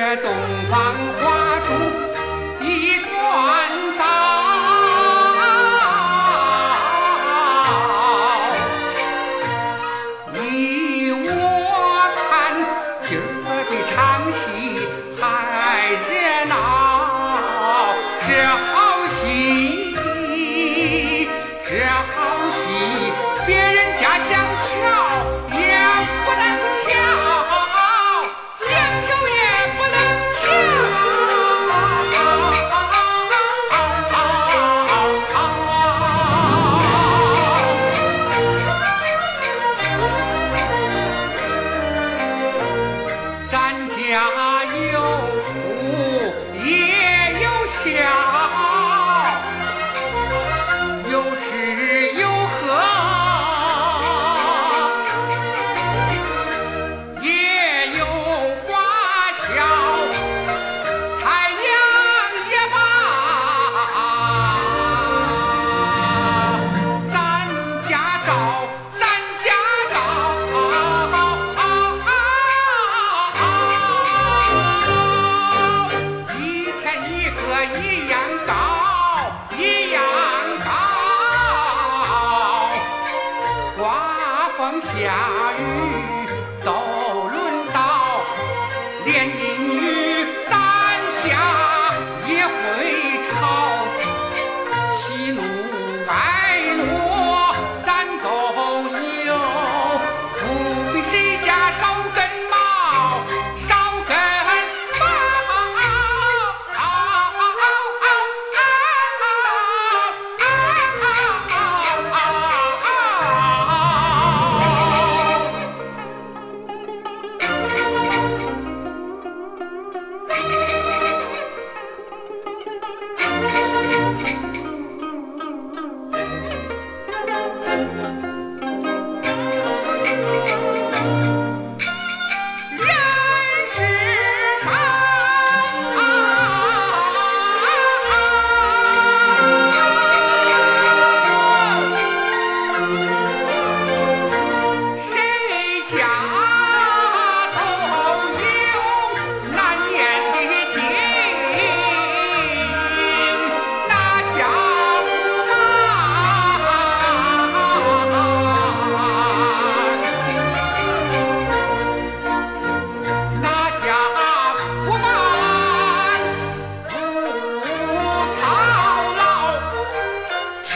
这东方花烛一团糟，依我看，今儿比唱戏还热闹，是。找，咱家找，一天一个一样高，一样高，刮风下雨都。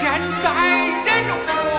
天灾人祸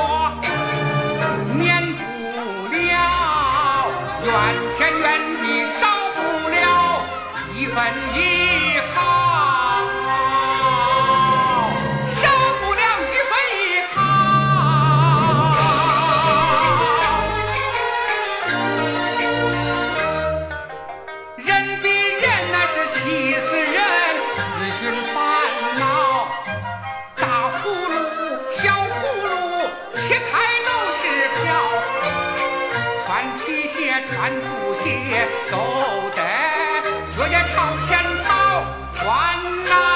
穿皮鞋，穿布鞋，都得脚尖朝前跑，穿哪？